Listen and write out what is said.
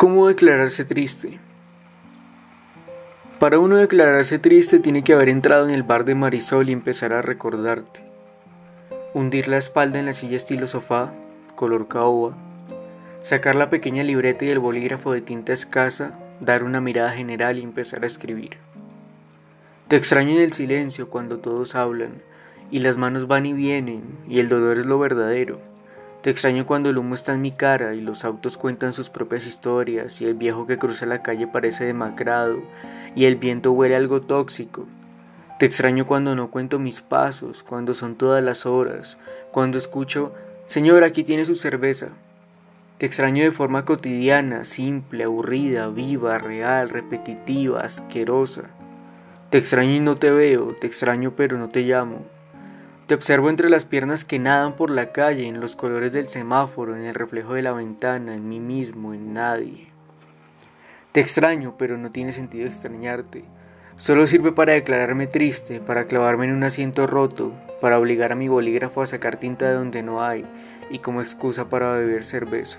¿Cómo declararse triste? Para uno declararse triste tiene que haber entrado en el bar de Marisol y empezar a recordarte. Hundir la espalda en la silla estilo sofá, color caoba. Sacar la pequeña libreta y el bolígrafo de tinta escasa, dar una mirada general y empezar a escribir. Te extraño en el silencio cuando todos hablan y las manos van y vienen y el dolor es lo verdadero. Te extraño cuando el humo está en mi cara y los autos cuentan sus propias historias y el viejo que cruza la calle parece demacrado y el viento huele algo tóxico. Te extraño cuando no cuento mis pasos, cuando son todas las horas, cuando escucho, Señor, aquí tiene su cerveza. Te extraño de forma cotidiana, simple, aburrida, viva, real, repetitiva, asquerosa. Te extraño y no te veo, te extraño pero no te llamo. Te observo entre las piernas que nadan por la calle, en los colores del semáforo, en el reflejo de la ventana, en mí mismo, en nadie. Te extraño, pero no tiene sentido extrañarte. Solo sirve para declararme triste, para clavarme en un asiento roto, para obligar a mi bolígrafo a sacar tinta de donde no hay y como excusa para beber cerveza.